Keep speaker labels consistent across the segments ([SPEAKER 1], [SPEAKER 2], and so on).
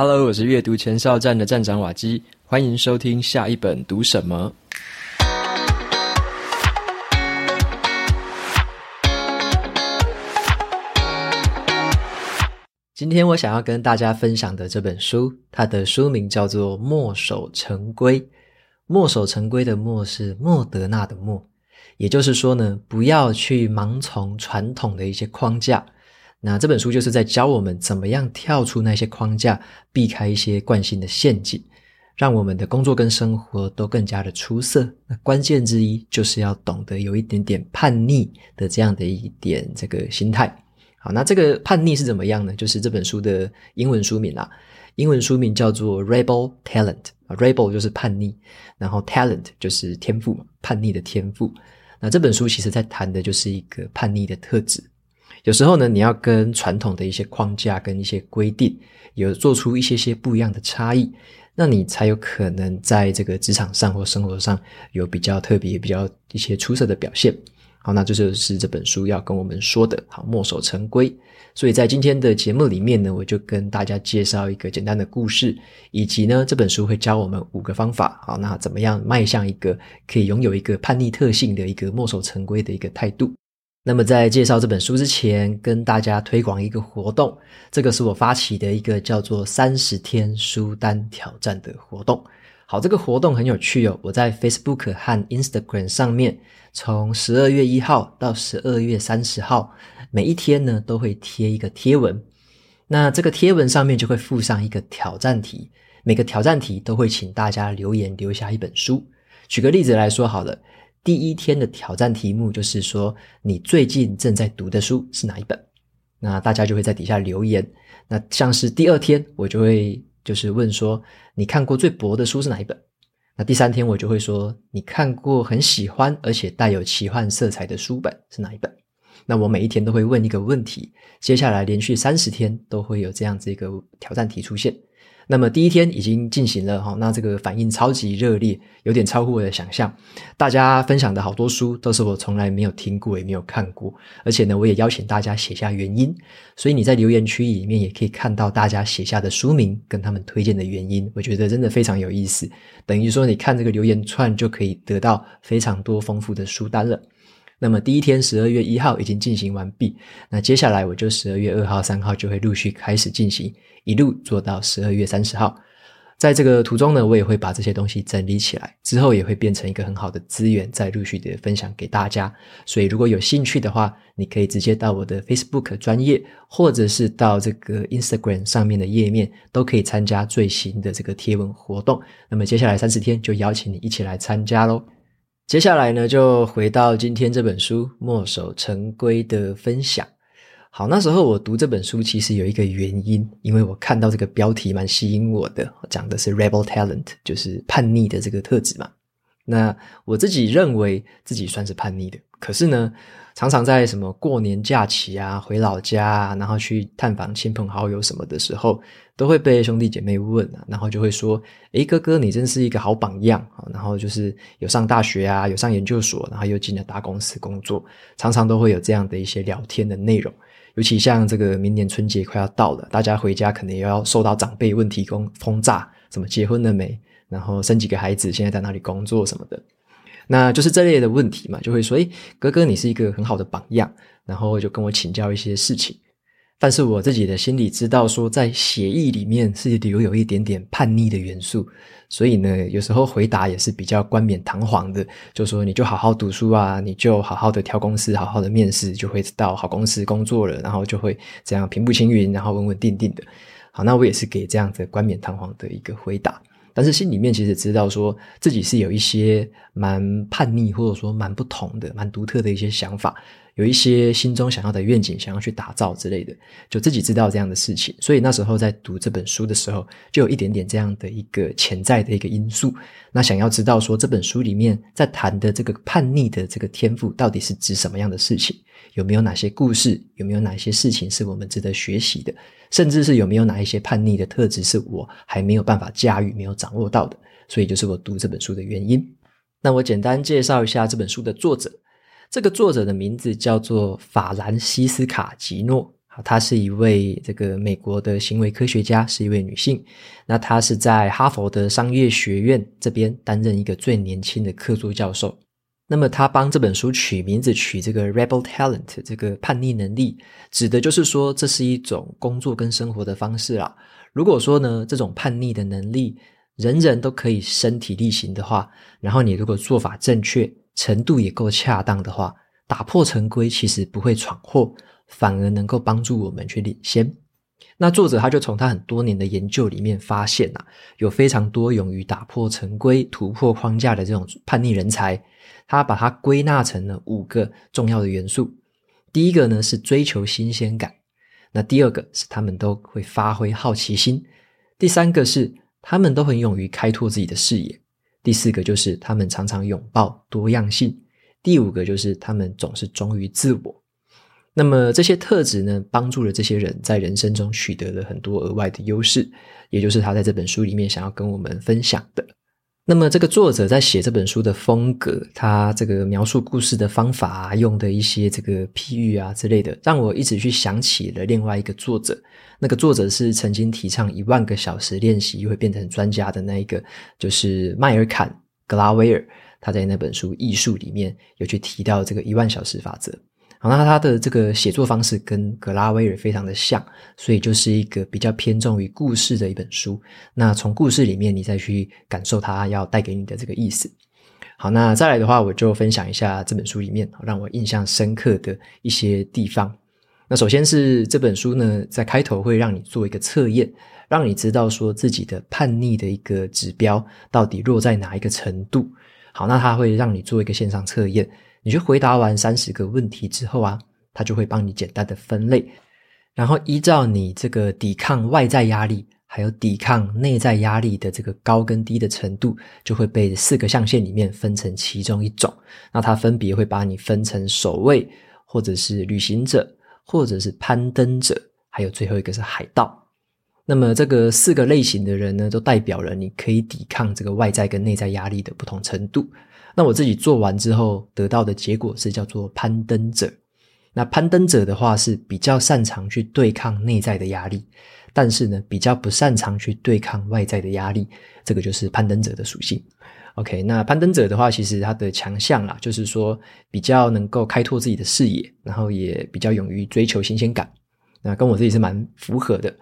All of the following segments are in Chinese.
[SPEAKER 1] Hello，我是阅读前哨站的站长瓦基，欢迎收听下一本读什么。今天我想要跟大家分享的这本书，它的书名叫做《墨守成规》。墨守成规的墨是莫德纳的墨，也就是说呢，不要去盲从传统的一些框架。那这本书就是在教我们怎么样跳出那些框架，避开一些惯性的陷阱，让我们的工作跟生活都更加的出色。那关键之一就是要懂得有一点点叛逆的这样的一点这个心态。好，那这个叛逆是怎么样呢？就是这本书的英文书名啦，英文书名叫做 Rebel Talent 啊，Rebel 就是叛逆，然后 Talent 就是天赋，叛逆的天赋。那这本书其实在谈的就是一个叛逆的特质。有时候呢，你要跟传统的一些框架跟一些规定有做出一些些不一样的差异，那你才有可能在这个职场上或生活上有比较特别、比较一些出色的表现。好，那这就是这本书要跟我们说的。好，墨守成规。所以在今天的节目里面呢，我就跟大家介绍一个简单的故事，以及呢，这本书会教我们五个方法。好，那怎么样迈向一个可以拥有一个叛逆特性的一个墨守成规的一个态度？那么在介绍这本书之前，跟大家推广一个活动，这个是我发起的一个叫做“三十天书单挑战”的活动。好，这个活动很有趣哦，我在 Facebook 和 Instagram 上面，从十二月一号到十二月三十号，每一天呢都会贴一个贴文。那这个贴文上面就会附上一个挑战题，每个挑战题都会请大家留言留下一本书。举个例子来说好了。第一天的挑战题目就是说，你最近正在读的书是哪一本？那大家就会在底下留言。那像是第二天，我就会就是问说，你看过最薄的书是哪一本？那第三天我就会说，你看过很喜欢而且带有奇幻色彩的书本是哪一本？那我每一天都会问一个问题，接下来连续三十天都会有这样子一个挑战题出现。那么第一天已经进行了哈，那这个反应超级热烈，有点超乎我的想象。大家分享的好多书都是我从来没有听过也没有看过，而且呢，我也邀请大家写下原因，所以你在留言区里面也可以看到大家写下的书名跟他们推荐的原因。我觉得真的非常有意思，等于说你看这个留言串就可以得到非常多丰富的书单了。那么第一天十二月一号已经进行完毕，那接下来我就十二月二号、三号就会陆续开始进行。一路做到十二月三十号，在这个途中呢，我也会把这些东西整理起来，之后也会变成一个很好的资源，再陆续的分享给大家。所以如果有兴趣的话，你可以直接到我的 Facebook 专业，或者是到这个 Instagram 上面的页面，都可以参加最新的这个贴文活动。那么接下来三十天就邀请你一起来参加喽。接下来呢，就回到今天这本书《墨守成规》的分享。好，那时候我读这本书其实有一个原因，因为我看到这个标题蛮吸引我的，讲的是 Rebel Talent，就是叛逆的这个特质嘛。那我自己认为自己算是叛逆的，可是呢，常常在什么过年假期啊，回老家啊，然后去探访亲朋好友什么的时候，都会被兄弟姐妹问啊，然后就会说：“诶，哥哥，你真是一个好榜样啊！”然后就是有上大学啊，有上研究所，然后又进了大公司工作，常常都会有这样的一些聊天的内容。尤其像这个明年春节快要到了，大家回家可能也要受到长辈问题轰轰炸，什么结婚了没，然后生几个孩子，现在在哪里工作什么的，那就是这类的问题嘛，就会说，诶，哥哥你是一个很好的榜样，然后就跟我请教一些事情。但是我自己的心里知道，说在协议里面是留有一点点叛逆的元素，所以呢，有时候回答也是比较冠冕堂皇的，就说你就好好读书啊，你就好好的挑公司，好好的面试，就会到好公司工作了，然后就会这样平步青云，然后稳稳定定的。好，那我也是给这样子冠冕堂皇的一个回答，但是心里面其实知道说自己是有一些蛮叛逆，或者说蛮不同的、蛮独特的一些想法。有一些心中想要的愿景，想要去打造之类的，就自己知道这样的事情。所以那时候在读这本书的时候，就有一点点这样的一个潜在的一个因素。那想要知道说这本书里面在谈的这个叛逆的这个天赋，到底是指什么样的事情？有没有哪些故事？有没有哪些事情是我们值得学习的？甚至是有没有哪一些叛逆的特质是我还没有办法驾驭、没有掌握到的？所以就是我读这本书的原因。那我简单介绍一下这本书的作者。这个作者的名字叫做法兰西斯卡·吉诺，她是一位这个美国的行为科学家，是一位女性。那她是在哈佛的商业学院这边担任一个最年轻的客座教授。那么他帮这本书取名字，取这个 Rebel Talent，这个叛逆能力，指的就是说这是一种工作跟生活的方式啦。如果说呢，这种叛逆的能力人人都可以身体力行的话，然后你如果做法正确，程度也够恰当的话，打破陈规其实不会闯祸，反而能够帮助我们去领先。那作者他就从他很多年的研究里面发现啊，有非常多勇于打破成规、突破框架的这种叛逆人才，他把它归纳成了五个重要的元素。第一个呢是追求新鲜感，那第二个是他们都会发挥好奇心，第三个是他们都很勇于开拓自己的视野。第四个就是他们常常拥抱多样性，第五个就是他们总是忠于自我。那么这些特质呢，帮助了这些人在人生中取得了很多额外的优势，也就是他在这本书里面想要跟我们分享的。那么，这个作者在写这本书的风格，他这个描述故事的方法啊，用的一些这个譬喻啊之类的，让我一直去想起了另外一个作者。那个作者是曾经提倡一万个小时练习会变成专家的那一个，就是迈尔坎·格拉威尔。他在那本书《艺术》里面有去提到这个一万小时法则。好，那他的这个写作方式跟格拉威尔非常的像，所以就是一个比较偏重于故事的一本书。那从故事里面，你再去感受他要带给你的这个意思。好，那再来的话，我就分享一下这本书里面让我印象深刻的一些地方。那首先是这本书呢，在开头会让你做一个测验，让你知道说自己的叛逆的一个指标到底落在哪一个程度。好，那他会让你做一个线上测验。你去回答完三十个问题之后啊，他就会帮你简单的分类，然后依照你这个抵抗外在压力，还有抵抗内在压力的这个高跟低的程度，就会被四个象限里面分成其中一种。那它分别会把你分成守卫，或者是旅行者，或者是攀登者，还有最后一个是海盗。那么这个四个类型的人呢，都代表了你可以抵抗这个外在跟内在压力的不同程度。那我自己做完之后得到的结果是叫做攀登者。那攀登者的话是比较擅长去对抗内在的压力，但是呢比较不擅长去对抗外在的压力，这个就是攀登者的属性。OK，那攀登者的话，其实他的强项啦，就是说比较能够开拓自己的视野，然后也比较勇于追求新鲜感。那跟我自己是蛮符合的。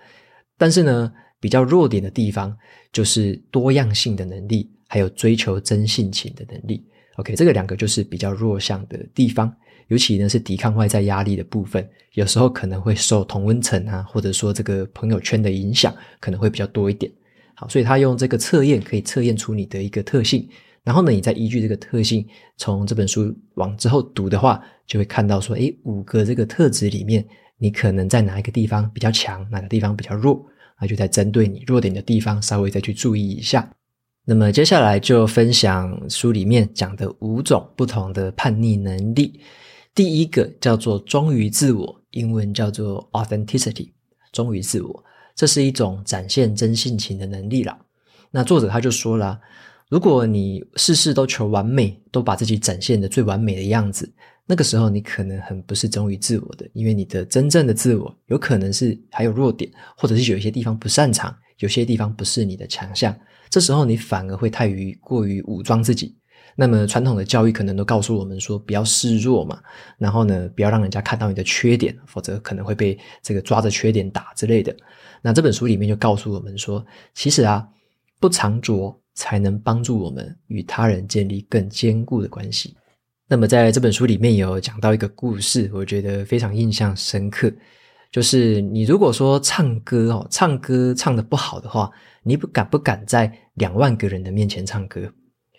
[SPEAKER 1] 但是呢，比较弱点的地方就是多样性的能力。还有追求真性情的能力，OK，这个两个就是比较弱项的地方，尤其呢是抵抗外在压力的部分，有时候可能会受同温层啊，或者说这个朋友圈的影响，可能会比较多一点。好，所以他用这个测验可以测验出你的一个特性，然后呢，你再依据这个特性，从这本书往之后读的话，就会看到说，诶，五个这个特质里面，你可能在哪一个地方比较强，哪个地方比较弱，那就在针对你弱点的地方稍微再去注意一下。那么接下来就分享书里面讲的五种不同的叛逆能力。第一个叫做忠于自我，英文叫做 authenticity，忠于自我，这是一种展现真性情的能力啦。那作者他就说了，如果你事事都求完美，都把自己展现的最完美的样子，那个时候你可能很不是忠于自我的，因为你的真正的自我有可能是还有弱点，或者是有一些地方不擅长，有些地方不是你的强项。这时候你反而会太于过于武装自己，那么传统的教育可能都告诉我们说不要示弱嘛，然后呢不要让人家看到你的缺点，否则可能会被这个抓着缺点打之类的。那这本书里面就告诉我们说，其实啊不藏拙才能帮助我们与他人建立更坚固的关系。那么在这本书里面有讲到一个故事，我觉得非常印象深刻，就是你如果说唱歌哦，唱歌唱得不好的话。你不敢不敢在两万个人的面前唱歌？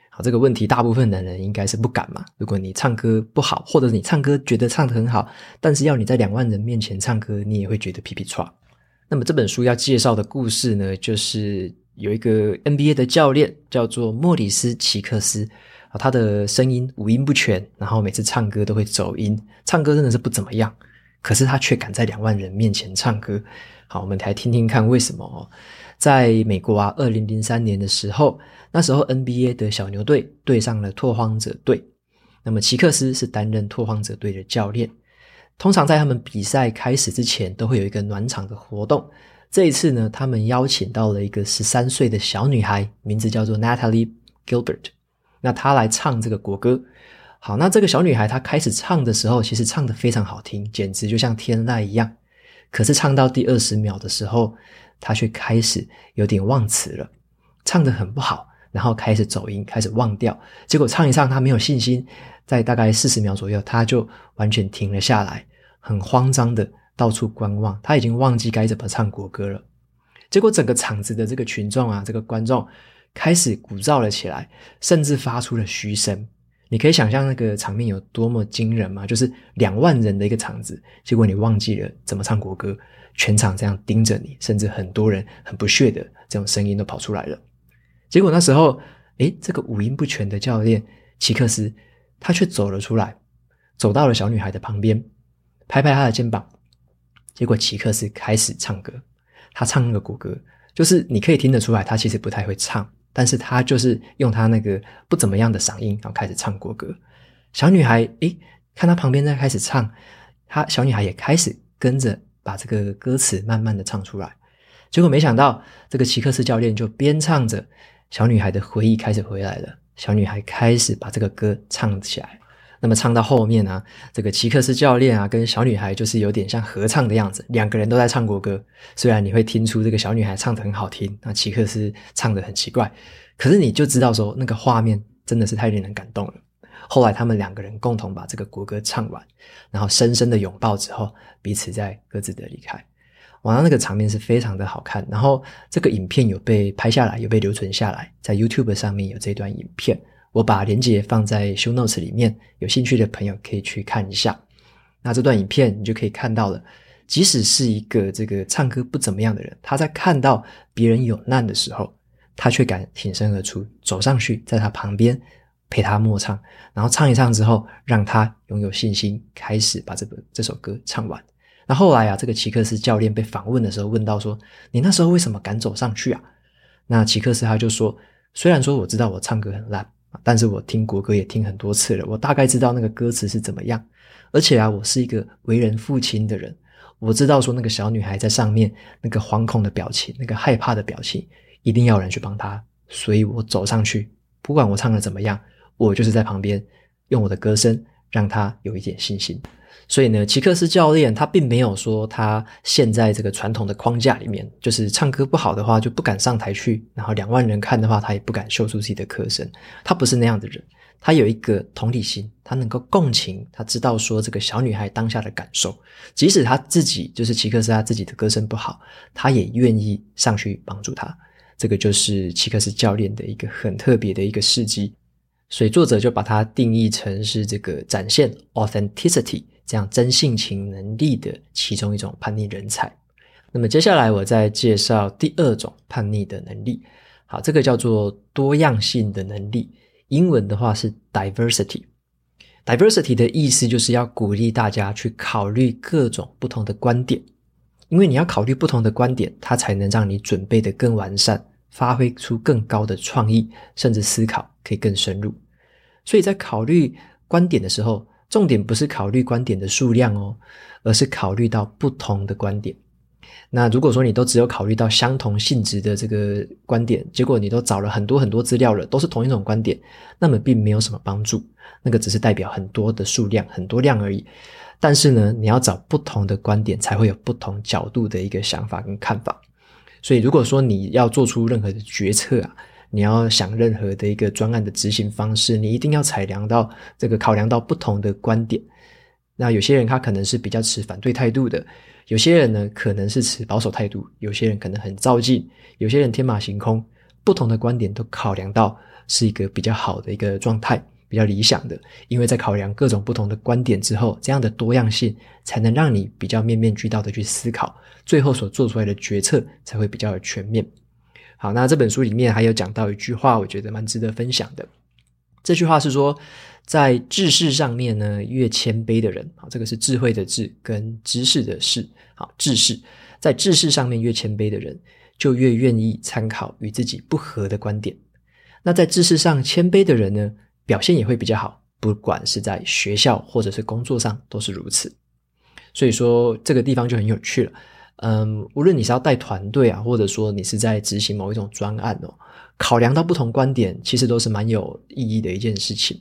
[SPEAKER 1] 好，这个问题大部分的人应该是不敢嘛。如果你唱歌不好，或者你唱歌觉得唱得很好，但是要你在两万人面前唱歌，你也会觉得皮皮剉。那么这本书要介绍的故事呢，就是有一个 NBA 的教练叫做莫里斯·奇克斯啊，他的声音五音不全，然后每次唱歌都会走音，唱歌真的是不怎么样。可是他却敢在两万人面前唱歌。好，我们来听听看为什么哦。在美国啊，二零零三年的时候，那时候 NBA 的小牛队对上了拓荒者队。那么齐克斯是担任拓荒者队的教练。通常在他们比赛开始之前，都会有一个暖场的活动。这一次呢，他们邀请到了一个十三岁的小女孩，名字叫做 Natalie Gilbert。那她来唱这个国歌。好，那这个小女孩她开始唱的时候，其实唱得非常好听，简直就像天籁一样。可是唱到第二十秒的时候，她却开始有点忘词了，唱得很不好，然后开始走音，开始忘调。结果唱一唱，她没有信心，在大概四十秒左右，她就完全停了下来，很慌张的到处观望。她已经忘记该怎么唱国歌了。结果整个场子的这个群众啊，这个观众开始鼓噪了起来，甚至发出了嘘声。你可以想象那个场面有多么惊人吗？就是两万人的一个场子，结果你忘记了怎么唱国歌。全场这样盯着你，甚至很多人很不屑的这种声音都跑出来了。结果那时候，诶，这个五音不全的教练齐克斯，他却走了出来，走到了小女孩的旁边，拍拍她的肩膀。结果齐克斯开始唱歌，他唱那个国歌，就是你可以听得出来，他其实不太会唱，但是他就是用他那个不怎么样的嗓音，然后开始唱国歌。小女孩，诶，看他旁边在开始唱，她小女孩也开始跟着。把这个歌词慢慢的唱出来，结果没想到这个齐克斯教练就边唱着，小女孩的回忆开始回来了。小女孩开始把这个歌唱起来。那么唱到后面啊，这个齐克斯教练啊跟小女孩就是有点像合唱的样子，两个人都在唱国歌。虽然你会听出这个小女孩唱得很好听，那齐克斯唱得很奇怪，可是你就知道说那个画面真的是太令人感动了。后来他们两个人共同把这个国歌唱完，然后深深的拥抱之后，彼此在各自的离开。哇，那那个场面是非常的好看。然后这个影片有被拍下来，有被留存下来，在 YouTube 上面有这段影片，我把链接放在 Show Notes 里面，有兴趣的朋友可以去看一下。那这段影片你就可以看到了，即使是一个这个唱歌不怎么样的人，他在看到别人有难的时候，他却敢挺身而出，走上去，在他旁边。陪他默唱，然后唱一唱之后，让他拥有信心，开始把这个这首歌唱完。那后来啊，这个齐克斯教练被访问的时候，问到说：“你那时候为什么敢走上去啊？”那齐克斯他就说：“虽然说我知道我唱歌很烂，但是我听国歌也听很多次了，我大概知道那个歌词是怎么样。而且啊，我是一个为人父亲的人，我知道说那个小女孩在上面那个惶恐的表情，那个害怕的表情，一定要有人去帮她，所以我走上去，不管我唱的怎么样。”我就是在旁边用我的歌声让她有一点信心，所以呢，齐克斯教练他并没有说他陷在这个传统的框架里面，就是唱歌不好的话就不敢上台去，然后两万人看的话他也不敢秀出自己的歌声。他不是那样的人，他有一个同理心，他能够共情，他知道说这个小女孩当下的感受，即使他自己就是齐克斯他自己的歌声不好，他也愿意上去帮助他。这个就是齐克斯教练的一个很特别的一个事迹。所以作者就把它定义成是这个展现 authenticity 这样真性情能力的其中一种叛逆人才。那么接下来我再介绍第二种叛逆的能力。好，这个叫做多样性的能力，英文的话是 diversity。diversity 的意思就是要鼓励大家去考虑各种不同的观点，因为你要考虑不同的观点，它才能让你准备的更完善。发挥出更高的创意，甚至思考可以更深入。所以在考虑观点的时候，重点不是考虑观点的数量哦，而是考虑到不同的观点。那如果说你都只有考虑到相同性质的这个观点，结果你都找了很多很多资料了，都是同一种观点，那么并没有什么帮助。那个只是代表很多的数量，很多量而已。但是呢，你要找不同的观点，才会有不同角度的一个想法跟看法。所以，如果说你要做出任何的决策啊，你要想任何的一个专案的执行方式，你一定要采量到这个考量到不同的观点。那有些人他可能是比较持反对态度的，有些人呢可能是持保守态度，有些人可能很躁进，有些人天马行空，不同的观点都考量到，是一个比较好的一个状态，比较理想的。因为在考量各种不同的观点之后，这样的多样性才能让你比较面面俱到的去思考，最后所做出来的决策才会比较全面。好，那这本书里面还有讲到一句话，我觉得蛮值得分享的。这句话是说，在知识上面呢，越谦卑的人，啊，这个是智慧的智跟知识的识，好，智识，在知识上面越谦卑的人，就越愿意参考与自己不合的观点。那在知识上谦卑的人呢，表现也会比较好，不管是在学校或者是工作上都是如此。所以说，这个地方就很有趣了。嗯，无论你是要带团队啊，或者说你是在执行某一种专案哦，考量到不同观点，其实都是蛮有意义的一件事情。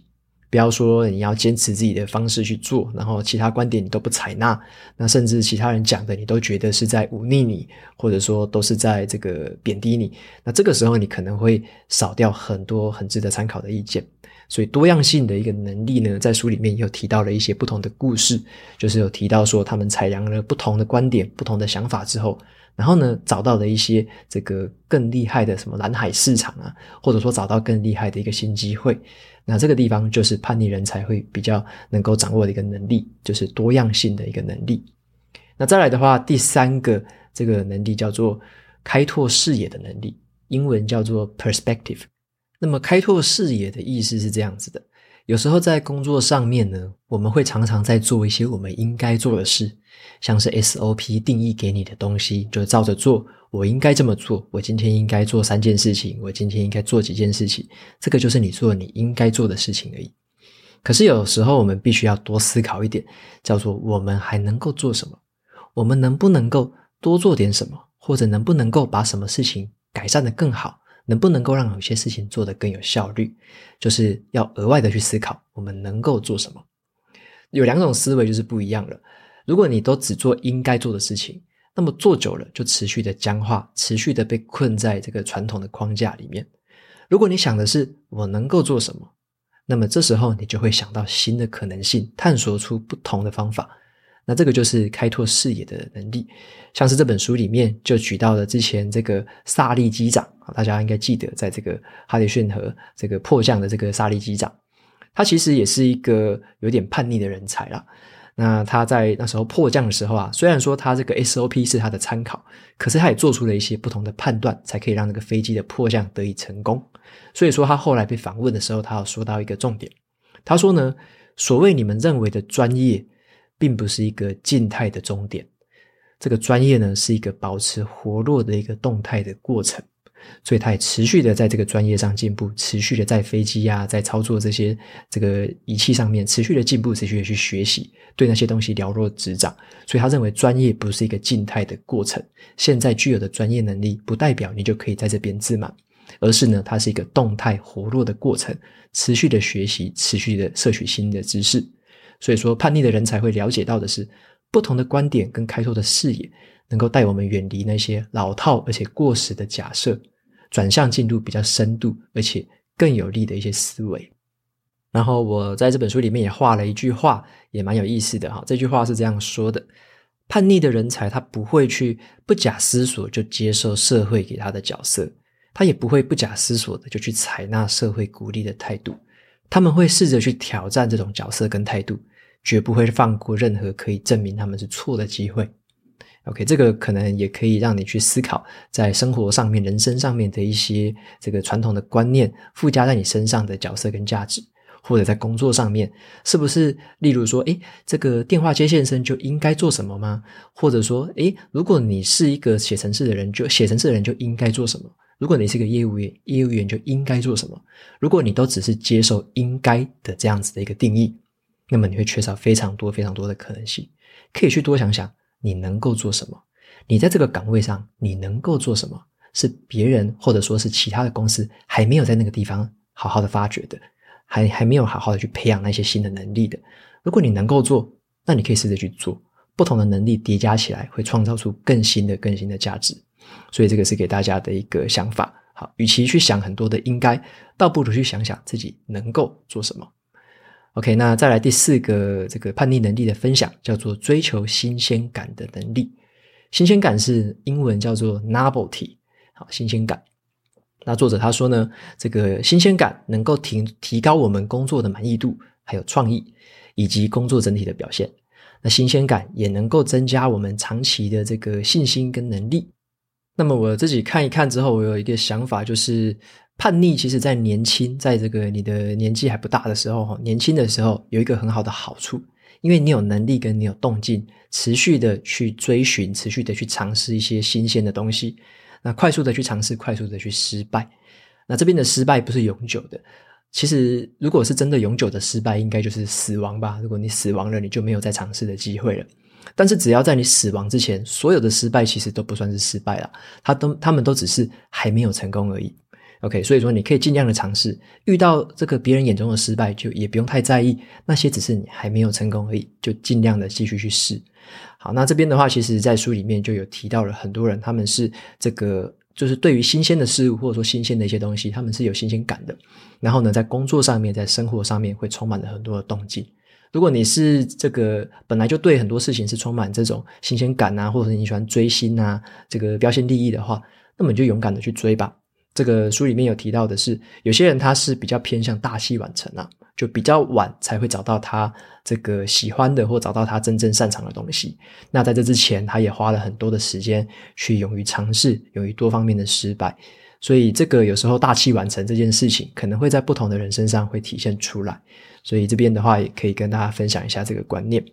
[SPEAKER 1] 不要说你要坚持自己的方式去做，然后其他观点你都不采纳，那甚至其他人讲的你都觉得是在忤逆你，或者说都是在这个贬低你，那这个时候你可能会少掉很多很值得参考的意见。所以多样性的一个能力呢，在书里面又提到了一些不同的故事，就是有提到说他们采量了不同的观点、不同的想法之后，然后呢找到了一些这个更厉害的什么蓝海市场啊，或者说找到更厉害的一个新机会。那这个地方就是叛逆人才会比较能够掌握的一个能力，就是多样性的一个能力。那再来的话，第三个这个能力叫做开拓视野的能力，英文叫做 perspective。那么开拓视野的意思是这样子的：有时候在工作上面呢，我们会常常在做一些我们应该做的事，像是 SOP 定义给你的东西，就照着做。我应该这么做，我今天应该做三件事情，我今天应该做几件事情，这个就是你做你应该做的事情而已。可是有时候我们必须要多思考一点，叫做我们还能够做什么？我们能不能够多做点什么？或者能不能够把什么事情改善得更好？能不能够让有些事情做得更有效率？就是要额外的去思考，我们能够做什么？有两种思维就是不一样了。如果你都只做应该做的事情，那么做久了就持续的僵化，持续的被困在这个传统的框架里面。如果你想的是我能够做什么，那么这时候你就会想到新的可能性，探索出不同的方法。那这个就是开拓视野的能力，像是这本书里面就举到了之前这个萨利机长啊，大家应该记得，在这个哈迪逊河这个迫降的这个萨利机长，他其实也是一个有点叛逆的人才啦。那他在那时候迫降的时候啊，虽然说他这个 SOP 是他的参考，可是他也做出了一些不同的判断，才可以让那个飞机的迫降得以成功。所以说他后来被访问的时候，他有说到一个重点，他说呢，所谓你们认为的专业。并不是一个静态的终点，这个专业呢是一个保持活络的一个动态的过程，所以他也持续的在这个专业上进步，持续的在飞机啊，在操作这些这个仪器上面持续的进步，持续的去学习，对那些东西了若指掌。所以他认为专业不是一个静态的过程，现在具有的专业能力不代表你就可以在这边自满，而是呢，它是一个动态活络的过程，持续的学习，持续的摄取新的知识。所以说，叛逆的人才会了解到的是，不同的观点跟开拓的视野，能够带我们远离那些老套而且过时的假设，转向进入比较深度而且更有利的一些思维。然后我在这本书里面也画了一句话，也蛮有意思的哈。这句话是这样说的：叛逆的人才，他不会去不假思索就接受社会给他的角色，他也不会不假思索的就去采纳社会鼓励的态度。他们会试着去挑战这种角色跟态度，绝不会放过任何可以证明他们是错的机会。OK，这个可能也可以让你去思考，在生活上面、人生上面的一些这个传统的观念附加在你身上的角色跟价值，或者在工作上面，是不是？例如说，诶，这个电话接线生就应该做什么吗？或者说，诶，如果你是一个写程式的人，就写程式的人就应该做什么？如果你是个业务员，业务员就应该做什么？如果你都只是接受应该的这样子的一个定义，那么你会缺少非常多非常多的可能性。可以去多想想，你能够做什么？你在这个岗位上，你能够做什么？是别人或者说是其他的公司还没有在那个地方好好的发掘的，还还没有好好的去培养那些新的能力的。如果你能够做，那你可以试着去做。不同的能力叠加起来，会创造出更新的、更新的价值。所以这个是给大家的一个想法。好，与其去想很多的应该，倒不如去想想自己能够做什么。OK，那再来第四个这个叛逆能力的分享，叫做追求新鲜感的能力。新鲜感是英文叫做 novelty。好，新鲜感。那作者他说呢，这个新鲜感能够提提高我们工作的满意度，还有创意，以及工作整体的表现。那新鲜感也能够增加我们长期的这个信心跟能力。那么我自己看一看之后，我有一个想法，就是叛逆其实在年轻，在这个你的年纪还不大的时候，年轻的时候有一个很好的好处，因为你有能力跟你有动静，持续的去追寻，持续的去尝试一些新鲜的东西。那快速的去尝试，快速的去失败。那这边的失败不是永久的。其实，如果是真的永久的失败，应该就是死亡吧。如果你死亡了，你就没有再尝试的机会了。但是，只要在你死亡之前，所有的失败其实都不算是失败了，他都他们都只是还没有成功而已。OK，所以说你可以尽量的尝试，遇到这个别人眼中的失败，就也不用太在意，那些只是你还没有成功而已，就尽量的继续去试。好，那这边的话，其实在书里面就有提到了很多人，他们是这个。就是对于新鲜的事物，或者说新鲜的一些东西，他们是有新鲜感的。然后呢，在工作上面，在生活上面，会充满了很多的动机。如果你是这个本来就对很多事情是充满这种新鲜感啊，或者是你喜欢追星啊，这个标新立异的话，那么你就勇敢的去追吧。这个书里面有提到的是，有些人他是比较偏向大器晚成啊，就比较晚才会找到他这个喜欢的，或找到他真正擅长的东西。那在这之前，他也花了很多的时间去勇于尝试，勇于多方面的失败。所以，这个有时候大器晚成这件事情，可能会在不同的人身上会体现出来。所以这边的话，也可以跟大家分享一下这个观念。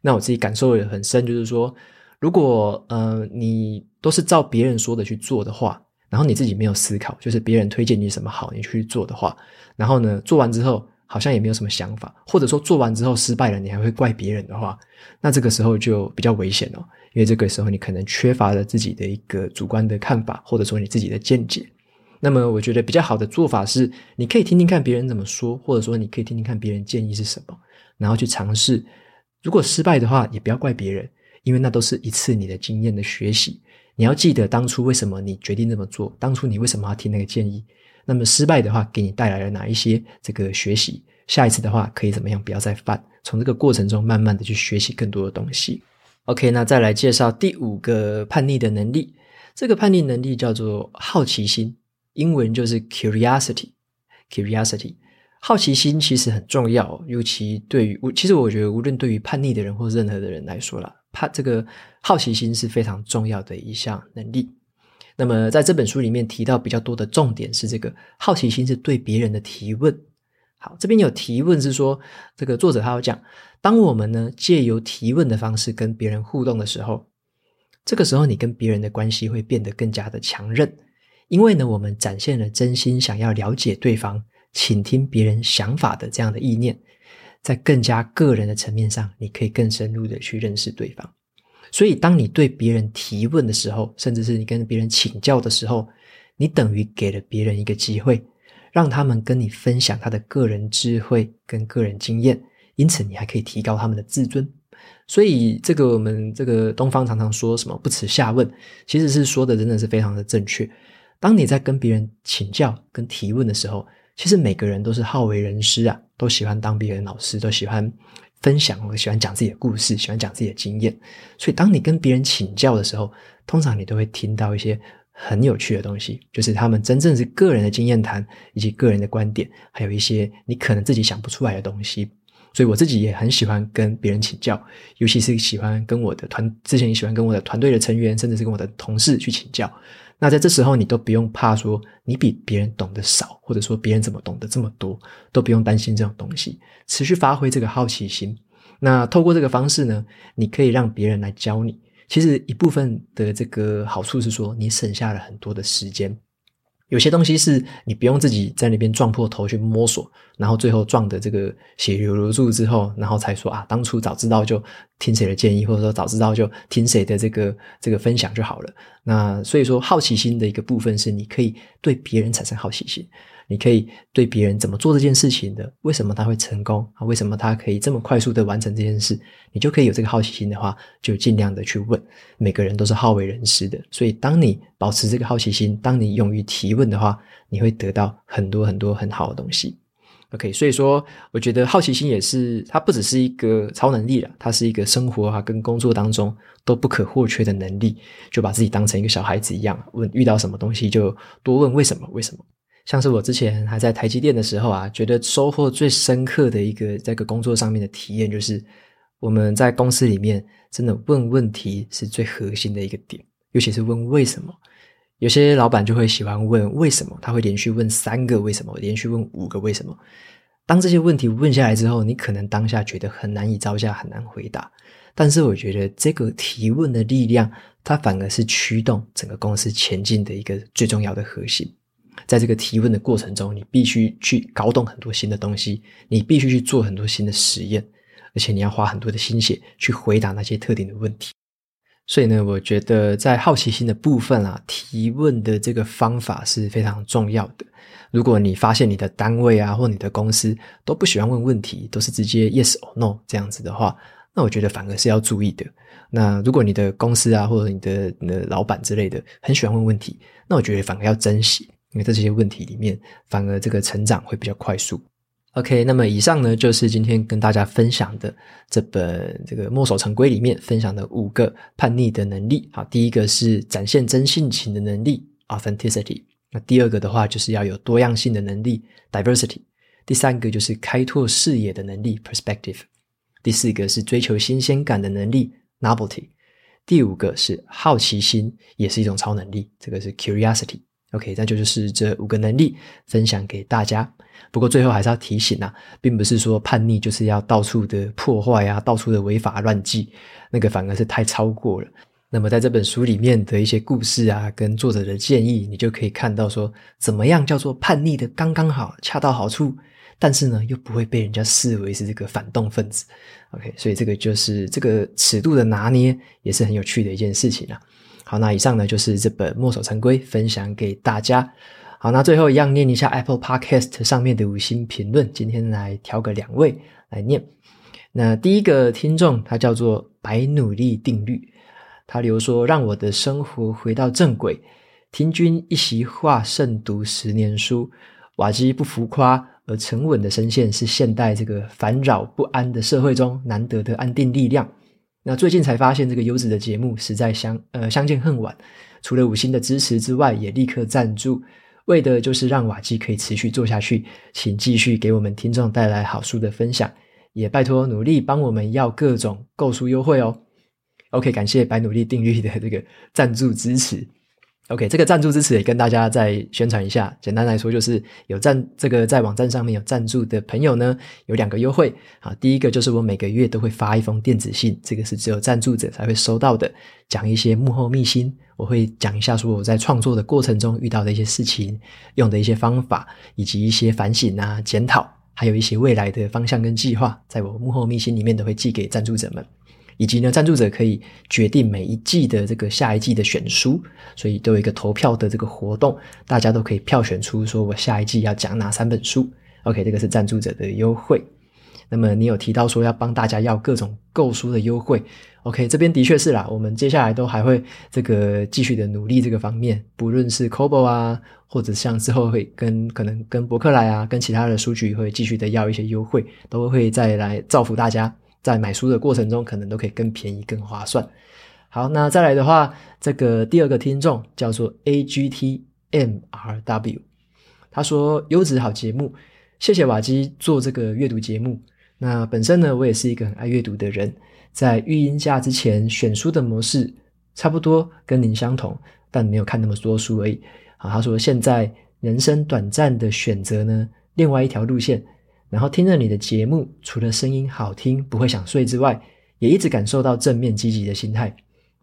[SPEAKER 1] 那我自己感受也很深，就是说，如果呃你都是照别人说的去做的话。然后你自己没有思考，就是别人推荐你什么好，你去做的话，然后呢，做完之后好像也没有什么想法，或者说做完之后失败了，你还会怪别人的话，那这个时候就比较危险哦，因为这个时候你可能缺乏了自己的一个主观的看法，或者说你自己的见解。那么我觉得比较好的做法是，你可以听听看别人怎么说，或者说你可以听听看别人建议是什么，然后去尝试。如果失败的话，也不要怪别人，因为那都是一次你的经验的学习。你要记得当初为什么你决定这么做，当初你为什么要听那个建议？那么失败的话，给你带来了哪一些这个学习？下一次的话可以怎么样？不要再犯。从这个过程中慢慢的去学习更多的东西。OK，那再来介绍第五个叛逆的能力。这个叛逆能力叫做好奇心，英文就是 curiosity。curiosity，好奇心其实很重要，尤其对于我，其实我觉得无论对于叛逆的人或任何的人来说啦。怕这个好奇心是非常重要的一项能力。那么在这本书里面提到比较多的重点是这个好奇心是对别人的提问。好，这边有提问是说，这个作者他要讲，当我们呢借由提问的方式跟别人互动的时候，这个时候你跟别人的关系会变得更加的强韧，因为呢我们展现了真心想要了解对方、倾听别人想法的这样的意念。在更加个人的层面上，你可以更深入的去认识对方。所以，当你对别人提问的时候，甚至是你跟别人请教的时候，你等于给了别人一个机会，让他们跟你分享他的个人智慧跟个人经验。因此，你还可以提高他们的自尊。所以，这个我们这个东方常常说什么“不耻下问”，其实是说的真的是非常的正确。当你在跟别人请教跟提问的时候，其实每个人都是好为人师啊。都喜欢当别人老师，都喜欢分享，或喜欢讲自己的故事，喜欢讲自己的经验。所以，当你跟别人请教的时候，通常你都会听到一些很有趣的东西，就是他们真正是个人的经验谈，以及个人的观点，还有一些你可能自己想不出来的东西。所以，我自己也很喜欢跟别人请教，尤其是喜欢跟我的团，之前喜欢跟我的团队的成员，甚至是跟我的同事去请教。那在这时候，你都不用怕说你比别人懂得少，或者说别人怎么懂得这么多，都不用担心这种东西。持续发挥这个好奇心，那透过这个方式呢，你可以让别人来教你。其实一部分的这个好处是说，你省下了很多的时间。有些东西是你不用自己在那边撞破头去摸索，然后最后撞的这个血流如注之后，然后才说啊，当初早知道就听谁的建议，或者说早知道就听谁的这个这个分享就好了。那所以说，好奇心的一个部分是你可以对别人产生好奇心。你可以对别人怎么做这件事情的，为什么他会成功啊？为什么他可以这么快速的完成这件事？你就可以有这个好奇心的话，就尽量的去问。每个人都是好为人师的，所以当你保持这个好奇心，当你勇于提问的话，你会得到很多很多很好的东西。OK，所以说我觉得好奇心也是，它不只是一个超能力了，它是一个生活啊跟工作当中都不可或缺的能力。就把自己当成一个小孩子一样，问遇到什么东西就多问为什么？为什么？像是我之前还在台积电的时候啊，觉得收获最深刻的一个这个工作上面的体验，就是我们在公司里面真的问问题是最核心的一个点，尤其是问为什么。有些老板就会喜欢问为什么，他会连续问三个为什么，连续问五个为什么。当这些问题问下来之后，你可能当下觉得很难以招架，很难回答。但是我觉得这个提问的力量，它反而是驱动整个公司前进的一个最重要的核心。在这个提问的过程中，你必须去搞懂很多新的东西，你必须去做很多新的实验，而且你要花很多的心血去回答那些特定的问题。所以呢，我觉得在好奇心的部分啊，提问的这个方法是非常重要的。如果你发现你的单位啊，或你的公司都不喜欢问问题，都是直接 yes or no 这样子的话，那我觉得反而是要注意的。那如果你的公司啊，或者你的你的老板之类的很喜欢问问题，那我觉得反而要珍惜，因为在这些问题里面，反而这个成长会比较快速。OK，那么以上呢，就是今天跟大家分享的这本这个《墨守成规》里面分享的五个叛逆的能力。好，第一个是展现真性情的能力 （authenticity）。那第二个的话，就是要有多样性的能力 （diversity）。第三个就是开拓视野的能力 （perspective）。第四个是追求新鲜感的能力 （novelty）。第五个是好奇心，也是一种超能力，这个是 curiosity。OK，那就就是这五个能力分享给大家。不过最后还是要提醒啊，并不是说叛逆就是要到处的破坏啊，到处的违法乱纪，那个反而是太超过了。那么在这本书里面的一些故事啊，跟作者的建议，你就可以看到说，怎么样叫做叛逆的刚刚好，恰到好处，但是呢，又不会被人家视为是这个反动分子。OK，所以这个就是这个尺度的拿捏，也是很有趣的一件事情啊。好，那以上呢就是这本《墨守成规》分享给大家。好，那最后一样念一下 Apple Podcast 上面的五星评论。今天来挑个两位来念。那第一个听众他叫做白努力定律，他留说：“让我的生活回到正轨，听君一席话胜读十年书。瓦基不浮夸而沉稳的声线，是现代这个烦扰不安的社会中难得的安定力量。”那最近才发现这个优质的节目实在相呃相见恨晚，除了五星的支持之外，也立刻赞助，为的就是让瓦基可以持续做下去，请继续给我们听众带来好书的分享，也拜托努力帮我们要各种购书优惠哦。OK，感谢白努力定律的这个赞助支持。OK，这个赞助支持也跟大家再宣传一下。简单来说，就是有赞这个在网站上面有赞助的朋友呢，有两个优惠。啊，第一个就是我每个月都会发一封电子信，这个是只有赞助者才会收到的，讲一些幕后秘辛。我会讲一下说我在创作的过程中遇到的一些事情，用的一些方法，以及一些反省啊、检讨，还有一些未来的方向跟计划，在我幕后秘辛里面都会寄给赞助者们。以及呢，赞助者可以决定每一季的这个下一季的选书，所以都有一个投票的这个活动，大家都可以票选出说我下一季要讲哪三本书。OK，这个是赞助者的优惠。那么你有提到说要帮大家要各种购书的优惠，OK，这边的确是啦，我们接下来都还会这个继续的努力这个方面，不论是 Kobo 啊，或者像之后会跟可能跟博客来啊，跟其他的书局会继续的要一些优惠，都会再来造福大家。在买书的过程中，可能都可以更便宜、更划算。好，那再来的话，这个第二个听众叫做 AGTMRW，他说：“优质好节目，谢谢瓦基做这个阅读节目。那本身呢，我也是一个很爱阅读的人，在育婴假之前选书的模式差不多跟您相同，但没有看那么多书而已。”啊，他说：“现在人生短暂的选择呢，另外一条路线。”然后听了你的节目，除了声音好听，不会想睡之外，也一直感受到正面积极的心态。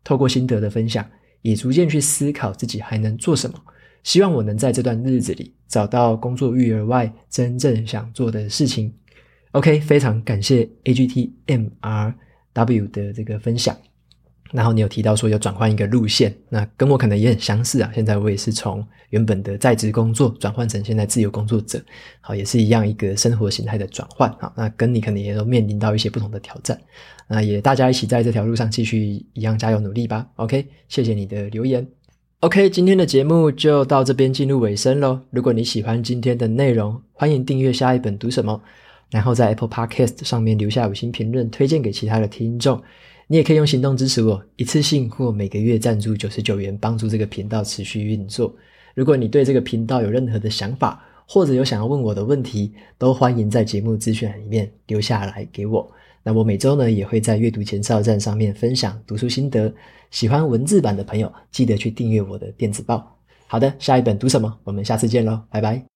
[SPEAKER 1] 透过心得的分享，也逐渐去思考自己还能做什么。希望我能在这段日子里找到工作育儿外真正想做的事情。OK，非常感谢 AGTMRW 的这个分享。然后你有提到说要转换一个路线，那跟我可能也很相似啊。现在我也是从原本的在职工作转换成现在自由工作者，好，也是一样一个生活形态的转换啊。那跟你可能也都面临到一些不同的挑战，那也大家一起在这条路上继续一样加油努力吧。OK，谢谢你的留言。OK，今天的节目就到这边进入尾声喽。如果你喜欢今天的内容，欢迎订阅下一本读什么，然后在 Apple Podcast 上面留下五星评论，推荐给其他的听众。你也可以用行动支持我，一次性或每个月赞助九十九元，帮助这个频道持续运作。如果你对这个频道有任何的想法，或者有想要问我的问题，都欢迎在节目资讯里面留下来给我。那我每周呢也会在阅读前哨站上面分享读书心得，喜欢文字版的朋友记得去订阅我的电子报。好的，下一本读什么？我们下次见喽，拜拜。